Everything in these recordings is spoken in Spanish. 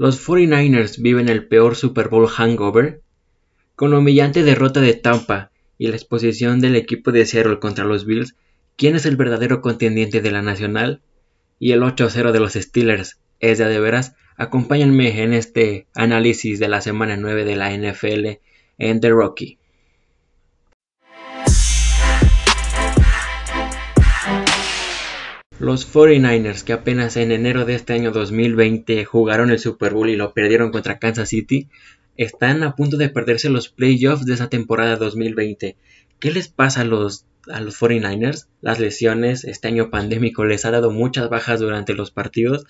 Los 49ers viven el peor Super Bowl hangover. Con la humillante derrota de Tampa y la exposición del equipo de Seattle contra los Bills, ¿quién es el verdadero contendiente de la Nacional? Y el 8-0 de los Steelers, ¿es de, de veras? Acompáñenme en este análisis de la semana 9 de la NFL en The Rocky. Los 49ers, que apenas en enero de este año 2020 jugaron el Super Bowl y lo perdieron contra Kansas City, están a punto de perderse los playoffs de esa temporada 2020. ¿Qué les pasa a los, a los 49ers? Las lesiones, este año pandémico les ha dado muchas bajas durante los partidos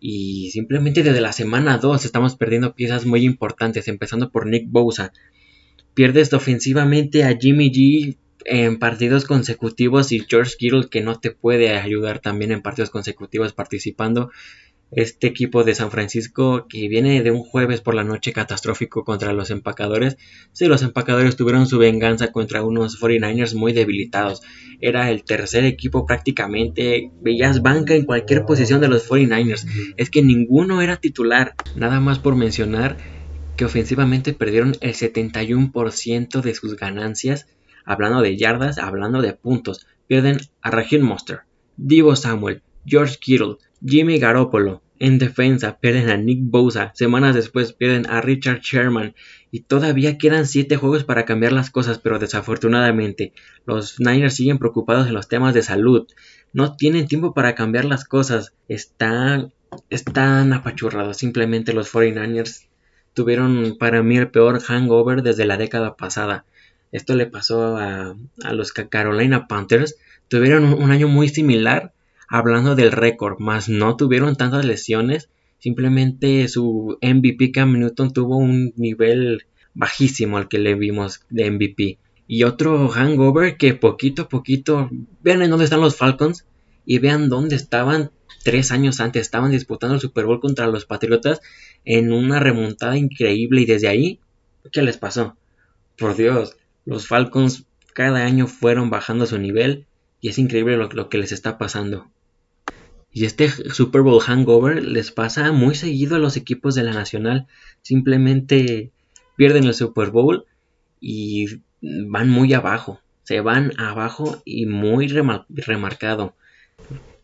y simplemente desde la semana 2 estamos perdiendo piezas muy importantes, empezando por Nick Bosa. Pierdes ofensivamente a Jimmy G en partidos consecutivos y George Kittle que no te puede ayudar también en partidos consecutivos participando. Este equipo de San Francisco que viene de un jueves por la noche catastrófico contra los empacadores. Sí, los empacadores tuvieron su venganza contra unos 49ers muy debilitados. Era el tercer equipo prácticamente. Veías banca en cualquier posición de los 49ers. Es que ninguno era titular. Nada más por mencionar que ofensivamente perdieron el 71% de sus ganancias hablando de yardas, hablando de puntos. Pierden a Raheem Monster, Divo Samuel, George Kittle, Jimmy Garoppolo. En defensa pierden a Nick Bosa, semanas después pierden a Richard Sherman y todavía quedan 7 juegos para cambiar las cosas, pero desafortunadamente los Niners siguen preocupados en los temas de salud. No tienen tiempo para cambiar las cosas. Están, están apachurrados. Simplemente los 49ers tuvieron para mí el peor hangover desde la década pasada. Esto le pasó a, los Carolina Panthers. Tuvieron un, año muy similar hablando del récord, más no tuvieron tantas lesiones. Simplemente su MVP Cam Newton tuvo un nivel bajísimo al que le vimos de MVP. Y otro hangover que poquito a poquito, vean en dónde están los Falcons y vean dónde estaban tres años antes. Estaban disputando el Super Bowl contra los Patriotas en una remontada increíble y desde ahí, ¿qué les pasó? Por Dios, los Falcons cada año fueron bajando su nivel y es increíble lo, que les está pasando. Y este Super Bowl hangover les pasa muy seguido a los equipos de la Nacional. Simplemente pierden el Super Bowl y van muy abajo. Se van abajo y muy remarcado.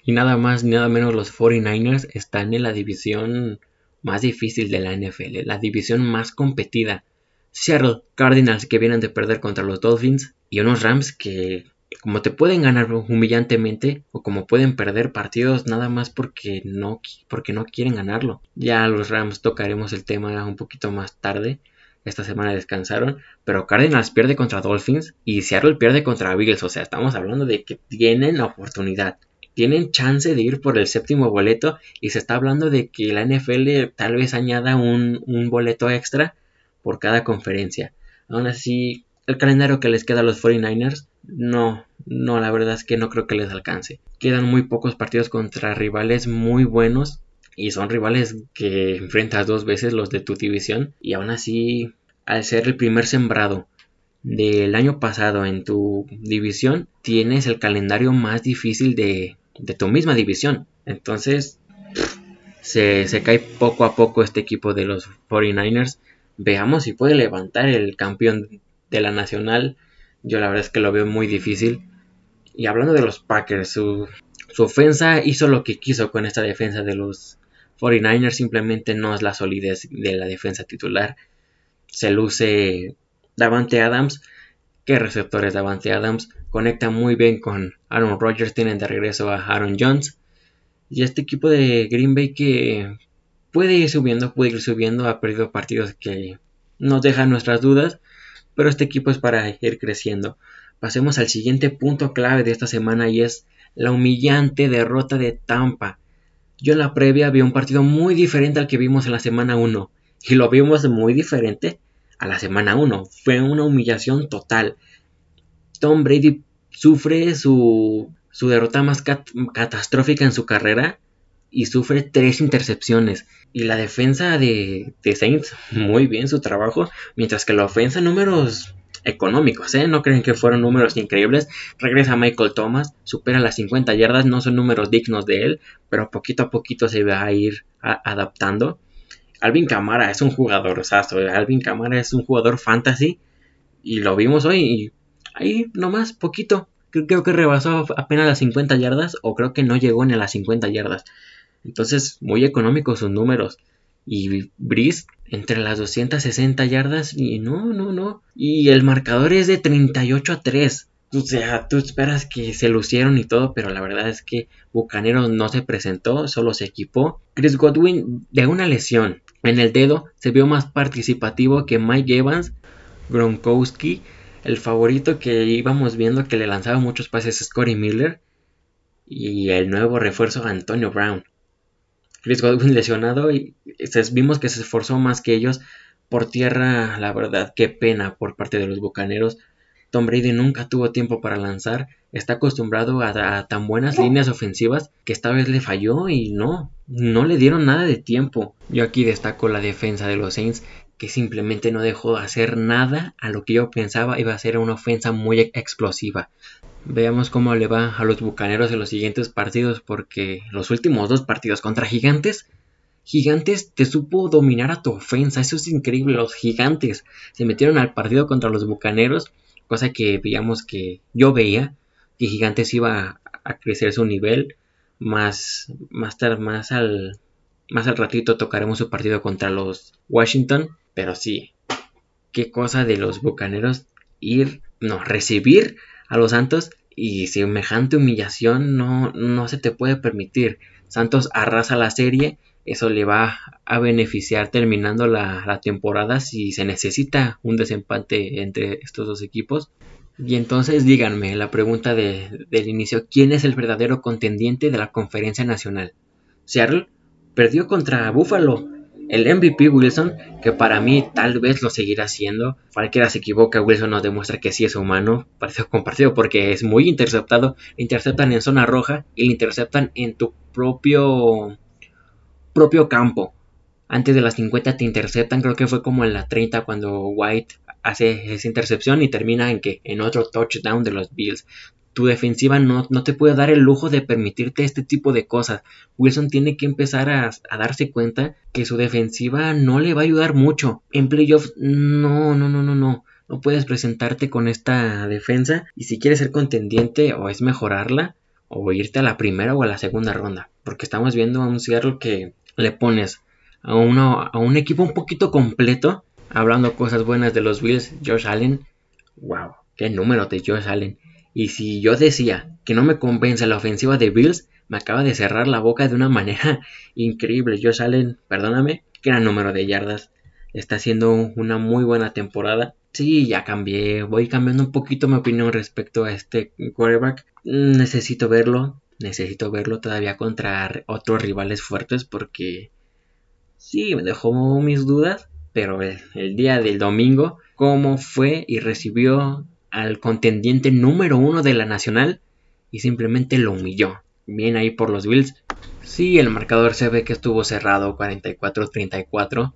Y nada más ni nada menos los 49ers están en la división más difícil de la NFL, la división más competida. Seattle Cardinals que vienen de perder contra los Dolphins y unos Rams que como te pueden ganar humillantemente o como pueden perder partidos nada más porque no, porque no quieren ganarlo. Ya los Rams tocaremos el tema un poquito más tarde. Esta semana descansaron, pero Cardinals pierde contra Dolphins y Seattle pierde contra Bills. O sea, estamos hablando de que tienen la oportunidad, tienen chance de ir por el séptimo boleto y se está hablando de que la NFL tal vez añada un, un boleto extra por cada conferencia. Aún así, el calendario que les queda a los 49ers, no, no, la verdad es que no creo que les alcance. Quedan muy pocos partidos contra rivales muy buenos y son rivales que enfrentas dos veces los de tu división y aún así, al ser el primer sembrado del año pasado en tu división, tienes el calendario más difícil de, tu misma división. Entonces, se, se, cae poco a poco este equipo de los 49ers veamos si puede levantar el campeón de la nacional. Yo la verdad es que lo veo muy difícil. Y hablando de los Packers, su, ofensa hizo lo que quiso con esta defensa de los 49ers. Simplemente no es la solidez de la defensa titular. Se luce Davante Adams. ¿Qué receptores Davante Adams? Conecta muy bien con Aaron Rodgers. Tienen de regreso a Aaron Jones. Y este equipo de Green Bay que puede ir subiendo, puede ir subiendo, ha perdido partidos que nos dejan nuestras dudas, pero este equipo es para ir creciendo. Pasemos al siguiente punto clave de esta semana y es la humillante derrota de Tampa. Yo en la previa vi un partido muy diferente al que vimos en la semana 1 y lo vimos muy diferente a la semana 1. Fue una humillación total. Tom Brady sufre su, su derrota más catastrófica en su carrera y sufre tres intercepciones. Y la defensa de, Saints, muy bien su trabajo, mientras que la ofensa, números económicos, ¿eh? No creen que fueron números increíbles. Regresa Michael Thomas, supera las 50 yardas, no son números dignos de él, pero poquito a poquito se va a ir adaptando. Alvin Camara es un jugador, o sea, Alvin Camara es un jugador fantasy y lo vimos hoy y ahí nomás poquito. Creo que rebasó apenas las 50 yardas o creo que no llegó ni a las 50 yardas. Entonces, muy económicos sus números. Y Brice entre las 260 yardas y no, no, no. Y el marcador es de 38 a 3. O sea, tú esperas que se lucieron y todo, pero la verdad es que Bucanero no se presentó, solo se equipó. Chris Godwin de una lesión en el dedo se vio más participativo que Mike Evans, Gronkowski, el favorito que íbamos viendo que le lanzaba muchos pases a Scotty Miller y el nuevo refuerzo Antonio Brown. Chris Godwin lesionado y vimos que se esforzó más que ellos por tierra, la verdad, qué pena por parte de los Bucaneros. Tom Brady nunca tuvo tiempo para lanzar, está acostumbrado a, tan buenas líneas ofensivas que esta vez le falló y no, no le dieron nada de tiempo. Yo aquí destaco la defensa de los Saints que simplemente no dejó de hacer nada a lo que yo pensaba iba a ser una ofensa muy explosiva. Veamos cómo le va a los Bucaneros en los siguientes partidos porque los últimos dos partidos contra Gigantes Gigantes te supo dominar a tu ofensa, eso es increíble, los gigantes se metieron al partido contra los Bucaneros cosa que veíamos que yo veía que Gigantes iba a crecer su nivel, más, más, más, al, más al ratito tocaremos su partido contra los Washington, pero sí, qué cosa de los Bucaneros ir, no, recibir a los Santos y semejante humillación no, no se te puede permitir. Santos arrasa la serie, eso le va a beneficiar terminando la, temporada si se necesita un desempate entre estos dos equipos. Y entonces díganme la pregunta del inicio, ¿quién es el verdadero contendiente de la conferencia nacional? Seattle perdió contra Buffalo. El MVP Wilson, que para mí tal vez lo seguirá siendo, cualquiera se equivoca, Wilson nos demuestra que sí es humano, partido compartido, porque es muy interceptado, interceptan en zona roja y le interceptan en tu propio propio campo. Antes de las 50 te interceptan, creo que fue como en la 30 cuando White hace esa intercepción y termina en que en otro touchdown de los Bills. Tu defensiva no, no te puede dar el lujo de permitirte este tipo de cosas. Wilson tiene que empezar a, a darse cuenta que su defensiva no le va a ayudar mucho. En playoffs, no, no, no, no, no. No puedes presentarte con esta defensa y si quieres ser contendiente o es mejorarla o irte a la primera o a la segunda ronda. Porque estamos viendo a un Seattle que le pones a, uno, a un equipo un poquito completo, hablando cosas buenas de los Bills, Josh Allen, wow, qué número de Josh Allen. Y si yo decía que no me convence la ofensiva de Bills, me acaba de cerrar la boca de una manera increíble. Josh Allen, perdóname, gran número de yardas. Está haciendo una muy buena temporada. Sí, ya cambié. Voy cambiando un poquito mi opinión respecto a este quarterback. Necesito verlo necesito verlo todavía contra otros rivales fuertes porque sí, me dejó mis dudas, pero el, día del domingo, cómo fue y recibió al contendiente número uno de la nacional y simplemente lo humilló. Bien ahí por los Bills. Sí, el marcador se ve que estuvo cerrado 44-34.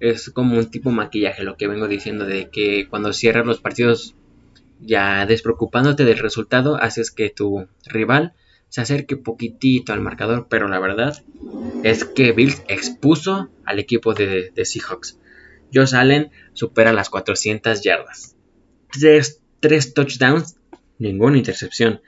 Es como un tipo maquillaje lo que vengo diciendo de que cuando cierras los partidos ya despreocupándote del resultado haces que tu rival se acerque poquitito al marcador, pero la verdad es que Bills expuso al equipo de, Seahawks. Josh Allen supera las 400 yardas. Touchdowns, ninguna intercepción.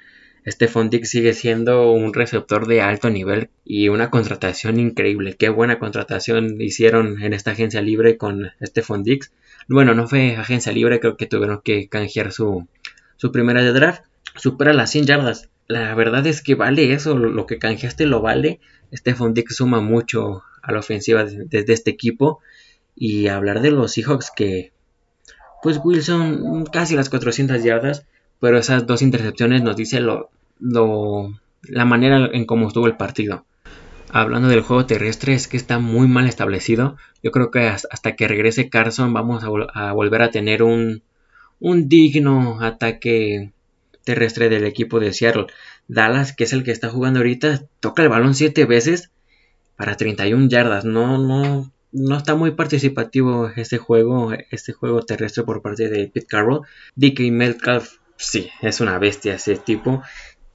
Stephon Dix sigue siendo un receptor de alto nivel y una contratación increíble. Qué buena contratación hicieron en esta agencia libre con Stephon Dix. Bueno, no fue agencia libre, creo que tuvieron que canjear su, su primera de draft. Supera las 100 yardas la verdad es que vale eso, lo, que canjeaste lo vale. Stephon Dix suma mucho a la ofensiva desde este equipo. Y hablar de los Seahawks que, pues Wilson casi las 400 yardas, pero esas dos intercepciones nos dice lo, la manera en cómo estuvo el partido. Hablando del juego terrestre, es que está muy mal establecido. Yo creo que hasta que regrese Carson vamos a, volver a tener un, un digno ataque terrestre del equipo de Seattle. Dallas, que es el que está jugando ahorita, toca el balón 7 veces para 31 yardas. No, no, no está muy participativo este juego, este juego terrestre por parte de Pete Carroll. DK Metcalf, sí, es una bestia ese tipo.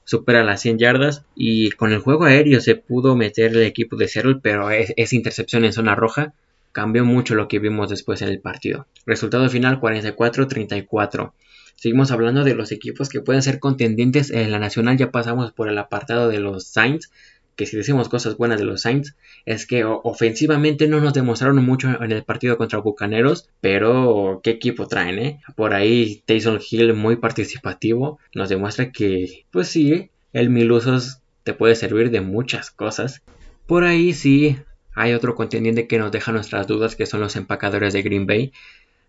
Supera las 100 yardas y con el juego aéreo se pudo meter el equipo de Seattle, pero es, es intercepción en zona roja. cambió mucho lo que vimos después en el partido. Resultado final 44-34. Seguimos hablando de los equipos que pueden ser contendientes en la nacional. Ya pasamos por el apartado de los Saints. Que si decimos cosas buenas de los Saints, es que ofensivamente no nos demostraron mucho en el partido contra Bucaneros, pero qué equipo traen, ¿eh? Por ahí Taysom Hill muy participativo, nos demuestra que, pues sí, el Milusos te puede servir de muchas cosas. Por ahí sí, hay otro contendiente que nos deja nuestras dudas, que son los empacadores de Green Bay.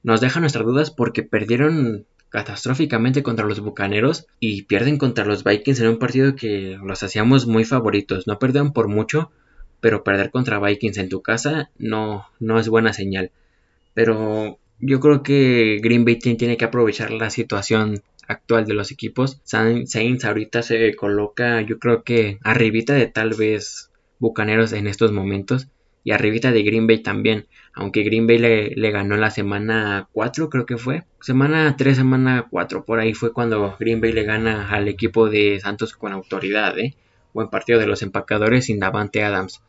Nos deja nuestras dudas porque perdieron catastróficamente contra los Bucaneros y pierden contra los Vikings en un partido que los hacíamos muy favoritos. No perdieron por mucho, pero perder contra Vikings en tu casa no, no es buena señal. Pero yo creo que Green Bay tiene que aprovechar la situación actual de los equipos. Saints ahorita se coloca, yo creo que arribita de tal vez Bucaneros en estos momentos y arribita de Green Bay también, aunque Green Bay le, ganó la semana 4 creo que fue, semana 3, semana 4, por ahí fue cuando Green Bay le gana al equipo de Santos con autoridad, ¿eh? buen partido de los empacadores sin Davante Adams.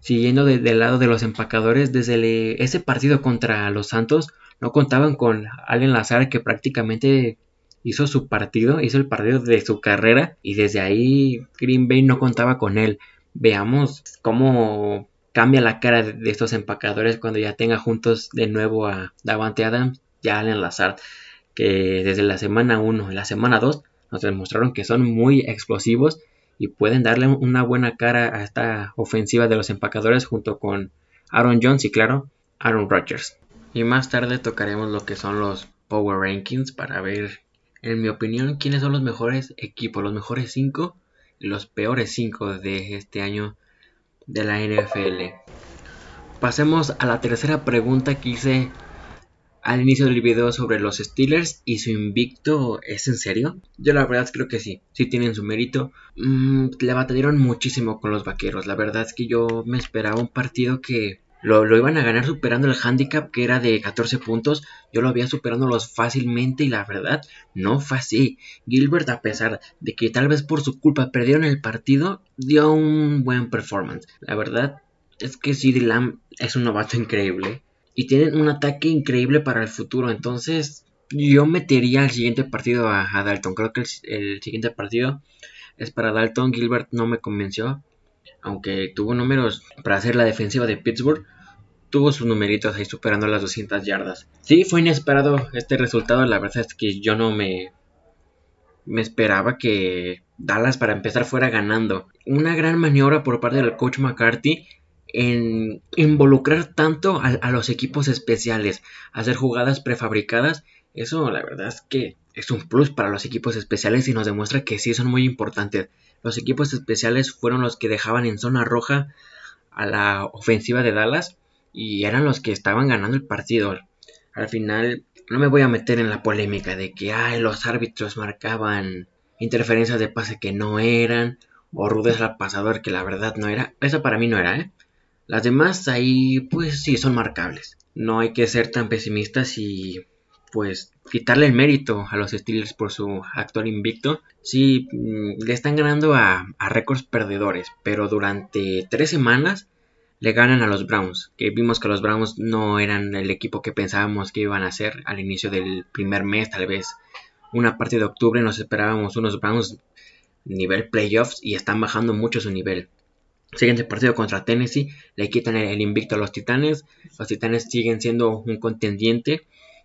Siguiendo del lado de los empacadores, desde ese partido contra los Santos no contaban con Allen Lazar que prácticamente hizo su partido, hizo el partido de su carrera y desde ahí Green Bay no contaba con él. Veamos cómo cambia la cara de estos empacadores cuando ya tenga juntos de nuevo a Davante Adams y a Allen Lazard, que desde la semana 1 y la semana 2 nos demostraron que son muy explosivos y pueden darle una buena cara a esta ofensiva de los empacadores junto con Aaron Jones y claro, Aaron Rodgers. Y más tarde tocaremos lo que son los Power Rankings para ver, en mi opinión, quiénes son los mejores equipos, los mejores 5 y los peores 5 de este año de la NFL. Pasemos a la tercera pregunta que hice al inicio del video sobre los Steelers y su invicto. ¿Es en serio? Yo la verdad creo que sí, sí tienen su mérito. Mm, le batallaron muchísimo con los vaqueros. La verdad es que yo me esperaba un partido que lo, lo, iban a ganar superando el handicap que era de 14 puntos. Yo lo había superándolos fácilmente y la verdad no fue así. Gilbert a pesar de que tal vez por su culpa perdieron el partido, dio un buen performance. La verdad es que CD Lamb es un novato increíble y tienen un ataque increíble para el futuro. Entonces, yo metería el siguiente partido a, Dalton. Creo que el, siguiente partido es para Dalton. Gilbert no me convenció. Aunque tuvo números para hacer la defensiva de Pittsburgh. Tuvo sus numeritos ahí superando las 200 yardas. Sí, fue inesperado este resultado. La verdad es que yo no me, me esperaba que Dallas para empezar fuera ganando. Una gran maniobra por parte del coach McCarthy en involucrar tanto a, los equipos especiales, hacer jugadas prefabricadas, eso la verdad es que es un plus para los equipos especiales y nos demuestra que sí son muy importantes. Los equipos especiales fueron los que dejaban en zona roja a la ofensiva de Dallas y eran los que estaban ganando el partido. Al final no me voy a meter en la polémica de que ay, los árbitros marcaban interferencias de pase que no eran o rudes al pasador que la verdad no era. Eso para mí no era, ¿eh? Las demás ahí pues sí son marcables. No hay que ser tan pesimistas y pues quitarle el mérito a los Steelers por su actual invicto. Sí, mm, le están ganando a, récords perdedores, pero durante tres semanas le ganan a los Browns, que vimos que los Browns no eran el equipo que pensábamos que iban a ser al inicio del primer mes, tal vez una parte de octubre nos esperábamos unos Browns nivel playoffs y están bajando mucho su nivel. Siguiente partido contra Tennessee, le quitan el, invicto a los Titanes. Los Titanes siguen siendo un contendiente.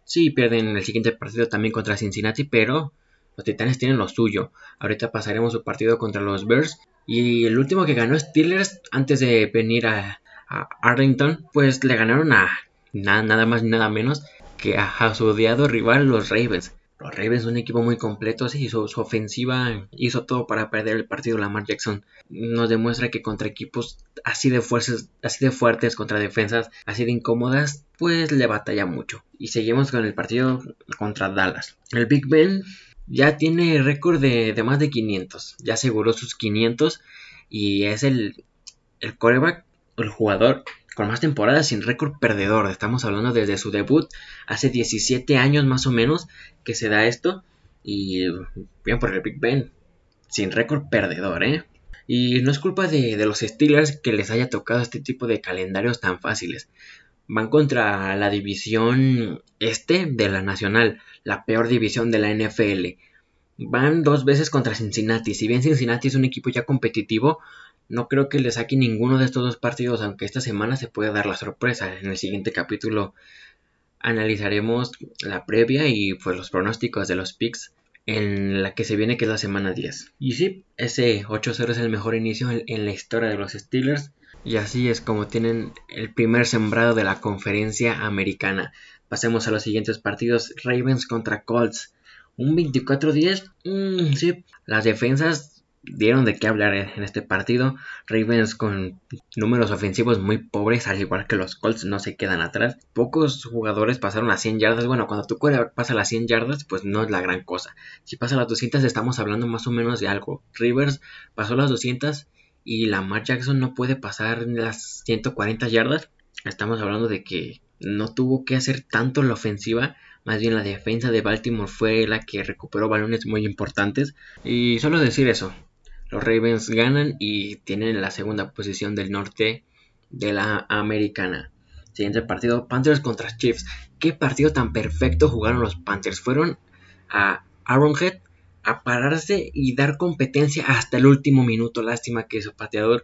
Sí, pierden el siguiente partido también contra Cincinnati, pero los Titanes tienen lo suyo. Ahorita pasaremos su partido contra los Bears. Y el último que ganó Steelers antes de venir a, Arlington, pues le ganaron a nada, nada más ni nada menos que a, su odiado rival, los Ravens. Los Ravens son un equipo muy completo, sí, su, ofensiva hizo todo para perder el partido. Lamar Jackson nos demuestra que contra equipos así de, fuerzas, así de fuertes, contra defensas así de incómodas, pues le batalla mucho. Y seguimos con el partido contra Dallas. El Big Ben ya tiene récord de, de, más de 500, ya aseguró sus 500 y es el, el coreback, el jugador con más temporadas sin récord perdedor. Estamos hablando desde su debut hace 17 años más o menos que se da esto. Y bien por el Big Ben, sin récord perdedor, ¿eh? Y no es culpa de, los Steelers que les haya tocado este tipo de calendarios tan fáciles. van contra la división este de la Nacional, la peor división de la NFL. Van dos veces contra Cincinnati. Si bien Cincinnati es un equipo ya competitivo, no creo que le saque ninguno de estos dos partidos, aunque esta semana se puede dar la sorpresa. En el siguiente capítulo analizaremos la previa y pues los pronósticos de los picks en la que se viene que es la semana 10. Y sí, ese 8-0 es el mejor inicio en, la historia de los Steelers. Y así es como tienen el primer sembrado de la conferencia americana. Pasemos a los siguientes partidos. Ravens contra Colts. Un 24-10. Mm, sí, las defensas dieron de qué hablar en este partido. Ravens con números ofensivos muy pobres, al igual que los Colts no se quedan atrás. Pocos jugadores pasaron las 100 yardas. Bueno, cuando tu quarterback pasa las 100 yardas, pues no es la gran cosa. Si pasa las 200, estamos hablando más o menos de algo. Rivers pasó las 200 y Lamar Jackson no puede pasar las 140 yardas. Estamos hablando de que no tuvo que hacer tanto la ofensiva más bien la defensa de Baltimore fue la que recuperó balones muy importantes. Y solo decir eso, los Ravens ganan y tienen la segunda posición del norte de la americana. Siguiente partido, Panthers contra Chiefs. ¿Qué partido tan perfecto jugaron los Panthers? Fueron a Arrowhead a pararse y dar competencia hasta el último minuto. Lástima que su pateador,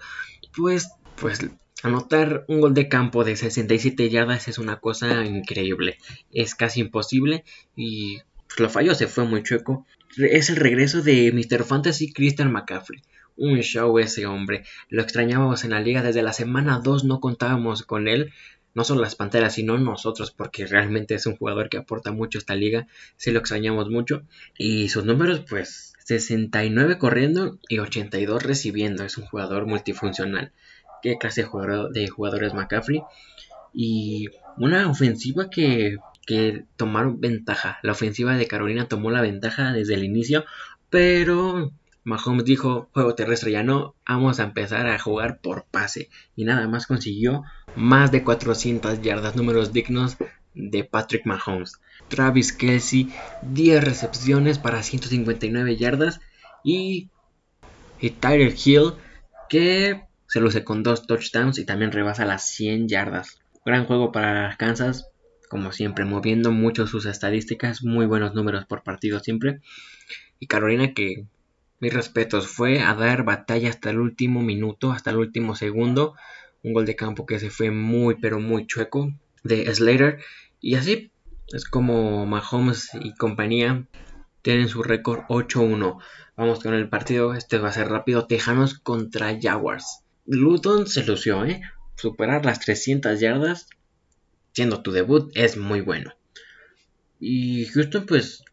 pues, pues anotar un gol de campo de 67 yardas es una cosa increíble. Es casi imposible y pues, lo falló, se fue muy chueco es el regreso de Mr. Fantasy Christian McCaffrey. Un show ese hombre. Lo extrañábamos en la liga desde la semana 2, no contábamos con él. No solo las Panteras, sino nosotros, porque realmente es un jugador que aporta mucho a esta liga. Sí lo extrañamos mucho. Y sus números, pues, 69 corriendo y 82 recibiendo. Es un jugador multifuncional. ¿Qué clase de jugador de jugadores McCaffrey? Y una ofensiva que que tomaron ventaja. La ofensiva de Carolina tomó la ventaja desde el inicio, pero Mahomes dijo, juego terrestre ya no, vamos a empezar a jugar por pase. Y nada más consiguió más de 400 yardas, números dignos de Patrick Mahomes. Travis Kelsey, 10 recepciones para 159 yardas. Y, y Tyler Hill, que se luce con dos touchdowns y también rebasa las 100 yardas. Gran juego para Kansas, como siempre, moviendo mucho sus estadísticas, muy buenos números por partido siempre. Y Carolina que, mis respetos, fue a dar batalla hasta el último minuto, hasta el último segundo. Un gol de campo que se fue muy, pero muy chueco de Slater. Y así es como Mahomes y compañía tienen su récord 8-1. Vamos con el partido, este va a ser rápido. Tejanos contra Jaguars. Luton se lució, ¿eh? Superar las 300 yardas siendo tu debut es muy bueno. Y Houston pues,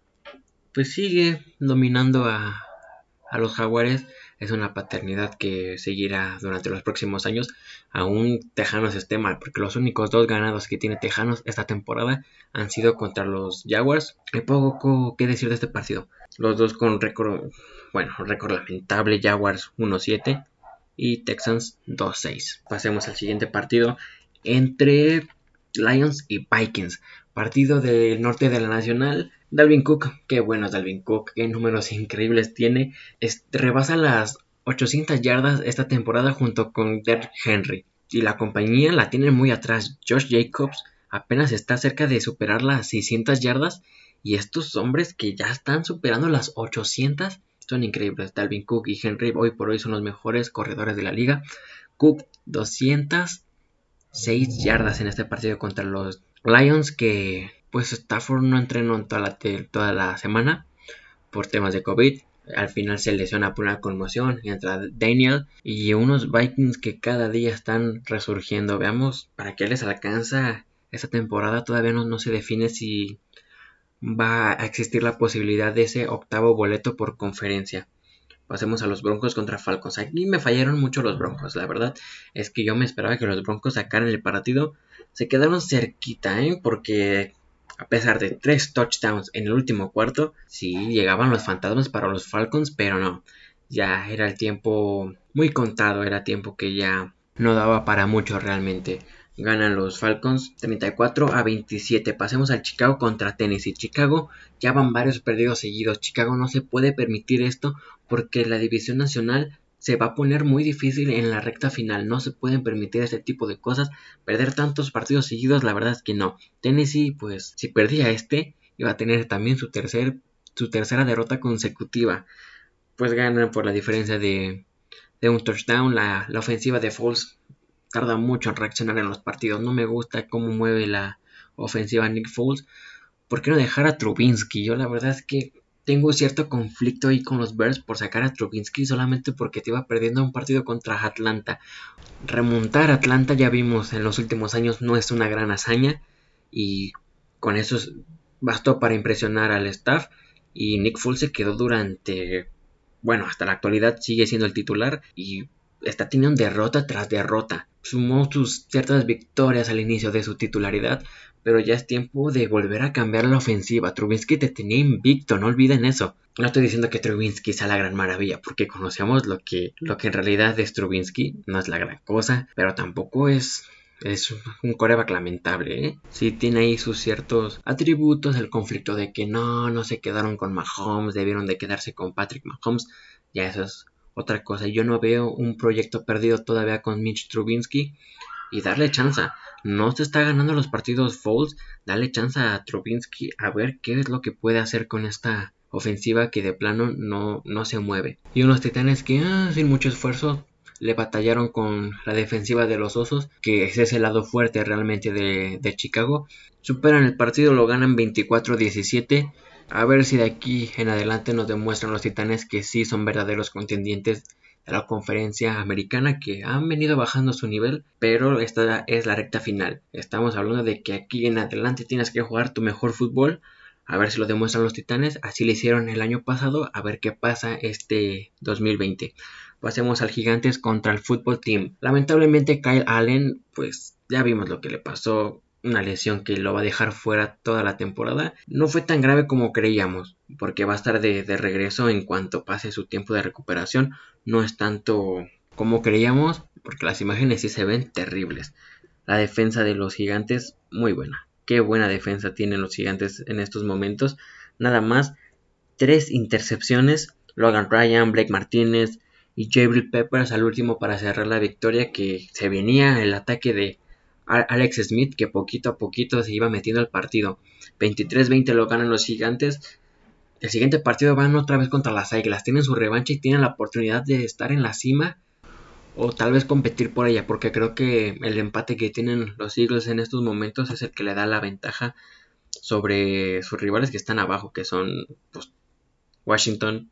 pues sigue dominando a, a los jaguares. Es una paternidad que seguirá durante los próximos años. Aún Tejanos esté mal, porque los únicos dos ganados que tiene Tejanos esta temporada han sido contra los Jaguars. Hay poco que decir de este partido. Los dos con récord, bueno, récord lamentable, Jaguars 1-7 y Texans 2-6. Pasemos al siguiente partido entre Lions y Vikings. Partido del norte de la Nacional. Dalvin Cook, qué bueno es Dalvin Cook, qué números increíbles tiene. rebasa las 800 yardas esta temporada junto con Derrick Henry. Y la compañía la tiene muy atrás. Josh Jacobs apenas está cerca de superar las 600 yardas. Y estos hombres que ya están superando las 800 son increíbles. Dalvin Cook y Henry hoy por hoy son los mejores corredores de la liga. Cook 200 6 yardas en este partido contra los Lions que pues Stafford no entrenó toda la, toda la semana por temas de COVID. Al final se lesiona por una conmoción entra Daniel y unos Vikings que cada día están resurgiendo. Veamos para qué les alcanza esta temporada. Todavía no, no se define si va a existir la posibilidad de ese octavo boleto por conferencia. Pasemos a los Broncos contra Falcons. Aquí me fallaron mucho los Broncos. La verdad es que yo me esperaba que los Broncos sacaran el partido. Se quedaron cerquita, ¿eh? Porque a pesar de tres touchdowns en el último cuarto, sí llegaban los fantasmas para los Falcons, pero no. Ya era el tiempo muy contado, era tiempo que ya no daba para mucho realmente. Ganan los Falcons 34 a 27. Pasemos al Chicago contra Tennessee. Chicago ya van varios perdidos seguidos. Chicago no se puede permitir esto porque la división nacional se va a poner muy difícil en la recta final. No se pueden permitir ese tipo de cosas. Perder tantos partidos seguidos, la verdad es que no. Tennessee, pues, si perdía este, iba a tener también su, tercer, su tercera derrota consecutiva. Pues ganan por la diferencia de, de un touchdown. La, la ofensiva de Foles tarda mucho en reaccionar en los partidos. No me gusta cómo mueve la ofensiva Nick Foles. ¿Por qué no dejar a Trubinsky? Yo la verdad es que tengo cierto conflicto ahí con los Bears por sacar a Trubinsky solamente porque te iba perdiendo un partido contra Atlanta. Remontar a Atlanta ya vimos en los últimos años no es una gran hazaña y con eso bastó para impresionar al staff y Nick Foles se quedó durante bueno, hasta la actualidad sigue siendo el titular y está teniendo derrota tras derrota. Sumó sus ciertas victorias al inicio de su titularidad, pero ya es tiempo de volver a cambiar la ofensiva. Trubinsky te tenía invicto, no olviden eso. No estoy diciendo que Trubinsky sea la gran maravilla, porque conocemos lo que, lo que en realidad es Trubinsky, no es la gran cosa, pero tampoco es es un coreback lamentable, ¿eh? Sí tiene ahí sus ciertos atributos, el conflicto de que no, no se quedaron con Mahomes, debieron de quedarse con Patrick Mahomes, ya eso es otra cosa. Yo no veo un proyecto perdido todavía con Mitch Trubinsky y darle chance. No se está ganando los partidos Foles, dale chance a Trubinsky a ver qué es lo que puede hacer con esta ofensiva que de plano no, no se mueve. Y unos titanes que ah, sin mucho esfuerzo le batallaron con la defensiva de los Osos, que es ese lado fuerte realmente de, de Chicago. Superan el partido, lo ganan 24-17. A ver si de aquí en adelante nos demuestran los Titanes que sí son verdaderos contendientes la conferencia americana que han venido bajando su nivel, pero esta es la recta final. Estamos hablando de que aquí en adelante tienes que jugar tu mejor fútbol. A ver si lo demuestran los Titanes. Así lo hicieron el año pasado. A ver qué pasa este 2020 pasemos al Gigantes contra el Football Team. Lamentablemente Kyle Allen, pues ya vimos lo que le pasó, una lesión que lo va a dejar fuera toda la temporada. No fue tan grave como creíamos, porque va a estar de, regreso en cuanto pase su tiempo de recuperación. No es tanto como creíamos, porque las imágenes sí se ven terribles. La defensa de los gigantes, muy buena. Qué buena defensa tienen los gigantes en estos momentos. Nada más, tres intercepciones. Logan Ryan, Blake Martínez, y Jabril Peppers al último para cerrar la victoria que se venía el ataque de Alex Smith que poquito a poquito se iba metiendo al partido. 23-20 lo ganan los gigantes. El siguiente partido van otra vez contra las Águilas. Tienen su revancha y tienen la oportunidad de estar en la cima o tal vez competir por ella porque creo que el empate que tienen los Eagles en estos momentos es el que le da la ventaja sobre sus rivales que están abajo que son pues, Washington,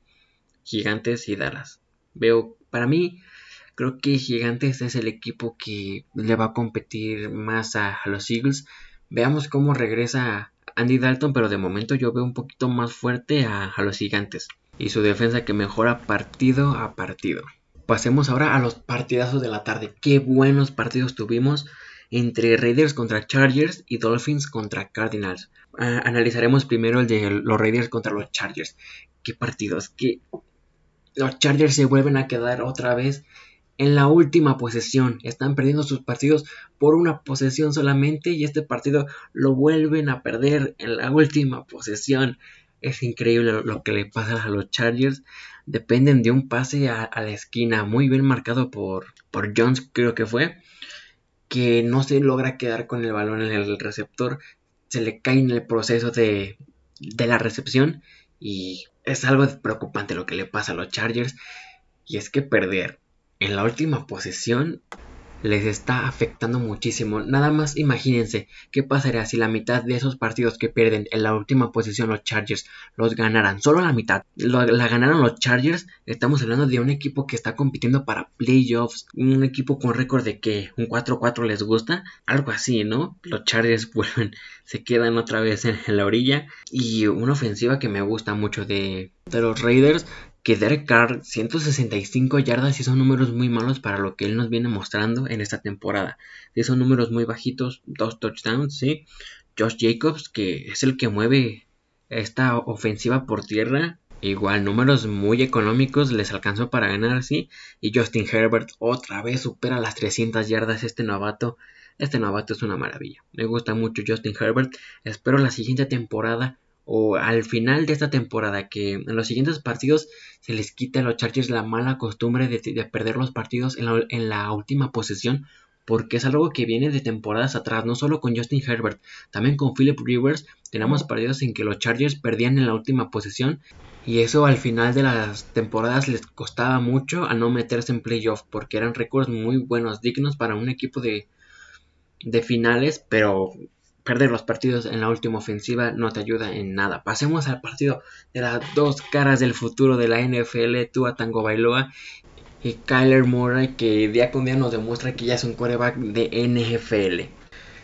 Gigantes y Dallas. Veo, para mí, creo que Gigantes es el equipo que le va a competir más a, los Eagles. Veamos cómo regresa Andy Dalton, pero de momento yo veo un poquito más fuerte a, los Gigantes. Y su defensa que mejora partido a partido. Pasemos ahora a los partidazos de la tarde. Qué buenos partidos tuvimos entre Raiders contra Chargers y Dolphins contra Cardinals. Analizaremos primero el de los Raiders contra los Chargers. Qué partidos, qué los Chargers se vuelven a quedar otra vez en la última posesión. Están perdiendo sus partidos por una posesión solamente y este partido lo vuelven a perder en la última posesión. Es increíble lo que le pasa a los Chargers. Dependen de un pase a, la esquina muy bien marcado por, por Jones, creo que fue. Que no se logra quedar con el balón en el receptor. Se le cae en el proceso de, de la recepción. Y es algo preocupante lo que le pasa a los Chargers. Y es que perder en la última posesión les está afectando muchísimo. Nada más imagínense qué pasaría si la mitad de esos partidos que pierden en la última posición los Chargers los ganaran. Solo la mitad. la ganaron los Chargers. Estamos hablando de un equipo que está compitiendo para playoffs. Un equipo con récord de que un 4-4 les gusta. Algo así, ¿no? Los Chargers vuelven, se quedan otra vez en, la orilla. Y una ofensiva que me gusta mucho de los Raiders que Derek Carr 165 yardas y son números muy malos para lo que él nos viene mostrando en esta temporada. Sí, son números muy bajitos, dos touchdowns, sí. Josh Jacobs, que es el que mueve esta ofensiva por tierra, igual números muy económicos les alcanzó para ganar, sí. Y Justin Herbert otra vez supera las 300 yardas este novato. Este novato es una maravilla. Me gusta mucho Justin Herbert. Espero la siguiente temporada o al final de esta temporada que en los siguientes partidos se les quita a los Chargers la mala costumbre de, perder los partidos en la, última posesión porque es algo que viene de temporadas atrás, no solo con Justin Herbert, también con Philip Rivers. Tenemos partidos en que los Chargers perdían en la última posesión y eso al final de las temporadas les costaba mucho a no meterse en playoff porque eran récords muy buenos, dignos para un equipo de, de finales, pero perder los partidos en la última ofensiva no te ayuda en nada. Pasemos al partido de las dos caras del futuro de la NFL, Tua Tango Bailoa y Kyler Murray, que día con día nos demuestra que ya es un quarterback de NFL.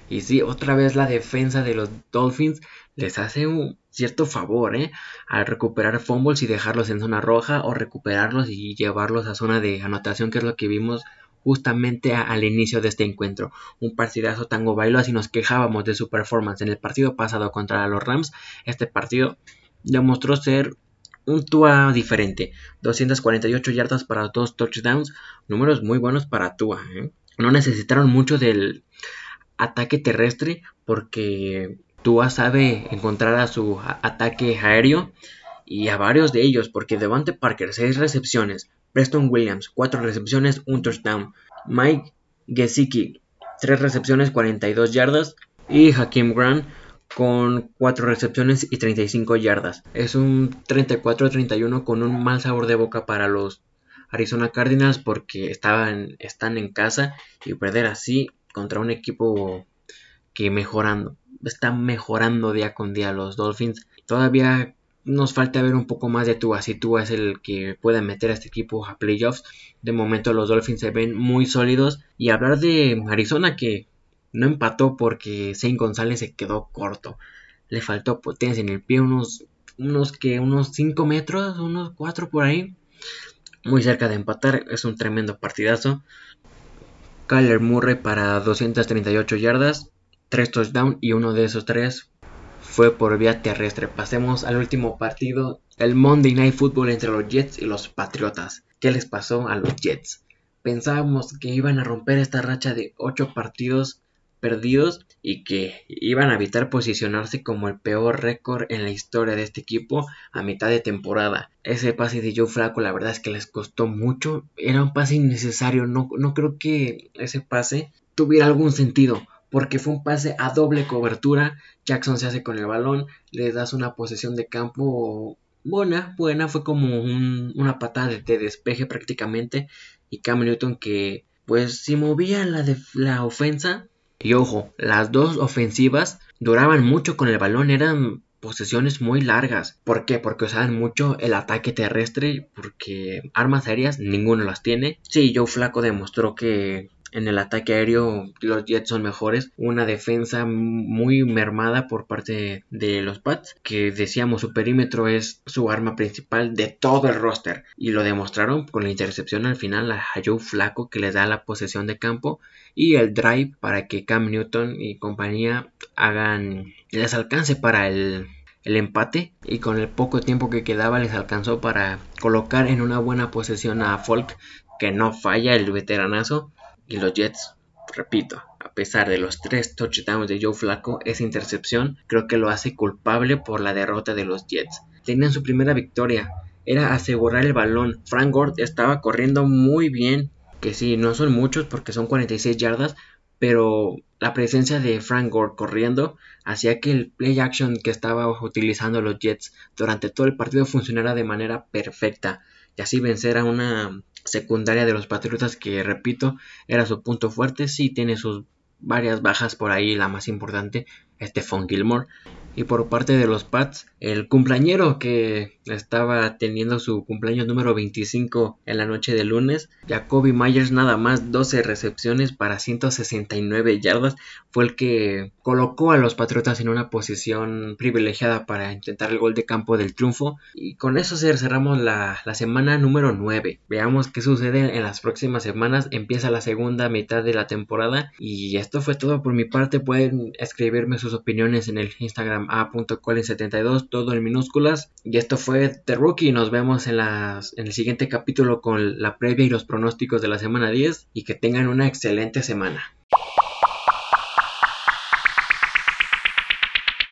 Y sí, otra vez la defensa de los Dolphins les hace un cierto favor, ¿eh? Al recuperar fumbles y dejarlos en zona roja o recuperarlos y llevarlos a zona de anotación, que es lo que vimos justamente al inicio de este encuentro. Un partidazo tango bailo, así nos quejábamos de su performance en el partido pasado contra los Rams. Este partido demostró ser un Tua diferente. 248 yardas para dos touchdowns, números muy buenos para Tua. ¿eh? No necesitaron mucho del ataque terrestre porque Tua sabe encontrar a su ataque aéreo y a varios de ellos porque Devante Parker 6 recepciones, Preston Williams, 4 recepciones, un touchdown. Mike Gesicki, 3 recepciones, 42 yardas. Y Hakim Grant con 4 recepciones y 35 yardas. Es un 34-31 con un mal sabor de boca para los Arizona Cardinals porque estaban, están en casa y perder así contra un equipo que mejorando, está mejorando día con día los Dolphins. Todavía nos falta ver un poco más de Tua, si Tua es el que pueda meter a este equipo a playoffs. De momento los Dolphins se ven muy sólidos. Y hablar de Arizona que no empató porque Zane González se quedó corto. Le faltó potencia en el pie, unos, unos que unos 5 metros, unos 4 por ahí. Muy cerca de empatar, es un tremendo partidazo. Kyler Murray para 238 yardas, 3 touchdowns y uno de esos 3 fue por vía terrestre. Pasemos al último partido, el Monday Night Football entre los Jets y los Patriotas. ¿Qué les pasó a los Jets? Pensábamos que iban a romper esta racha de 8 partidos perdidos y que iban a evitar posicionarse como el peor récord en la historia de este equipo a mitad de temporada. Ese pase de Joe Flaco la verdad es que les costó mucho, era un pase innecesario, no, no creo que ese pase tuviera algún sentido porque fue un pase a doble cobertura. Jackson se hace con el balón, le das una posesión de campo buena, buena, fue como una patada de, despeje prácticamente. Y Cam Newton que pues si movía la, la ofensa. Y ojo, las dos ofensivas duraban mucho con el balón, eran posesiones muy largas. ¿Por qué? Porque usaban mucho el ataque terrestre, porque armas aéreas ninguno las tiene. Sí, Joe Flaco demostró que en el ataque aéreo los Jets son mejores. Una defensa muy mermada por parte de los Pats, que decíamos su perímetro es su arma principal de todo el roster. Y lo demostraron con la intercepción al final a Joe Flaco que les da la posesión de campo y el drive para que Cam Newton y compañía hagan les alcance para el el empate y con el poco tiempo que quedaba les alcanzó para colocar en una buena posesión a Folk que no falla el veteranazo y los Jets, repito, a pesar de los tres touchdowns de Joe Flacco, esa intercepción creo que lo hace culpable por la derrota de los Jets. Tenían su primera victoria, era asegurar el balón. Frank Gore estaba corriendo muy bien, que sí, no son muchos porque son 46 yardas, pero la presencia de Frank Gore corriendo hacía que el play action que estaba utilizando los Jets durante todo el partido funcionara de manera perfecta y así vencer a una secundaria de los Patriotas que repito era su punto fuerte. Sí tiene sus varias bajas por ahí la más importante Stephon Gilmore. Y por parte de los Pats, el cumpleañero que estaba teniendo su cumpleaños número 25 en la noche de lunes, Jacoby Myers nada más 12 recepciones para 169 yardas, fue el que colocó a los Patriotas en una posición privilegiada para intentar el gol de campo del triunfo. Y con eso cerramos la, la semana número 9. Veamos qué sucede en las próximas semanas, empieza la segunda mitad de la temporada. Y esto fue todo por mi parte, pueden escribirme sus opiniones en el Instagram a.colin72, todo en minúsculas. Y esto fue The Rookie. Nos vemos en, las, en el siguiente capítulo con la previa y los pronósticos de la semana 10. Y que tengan una excelente semana.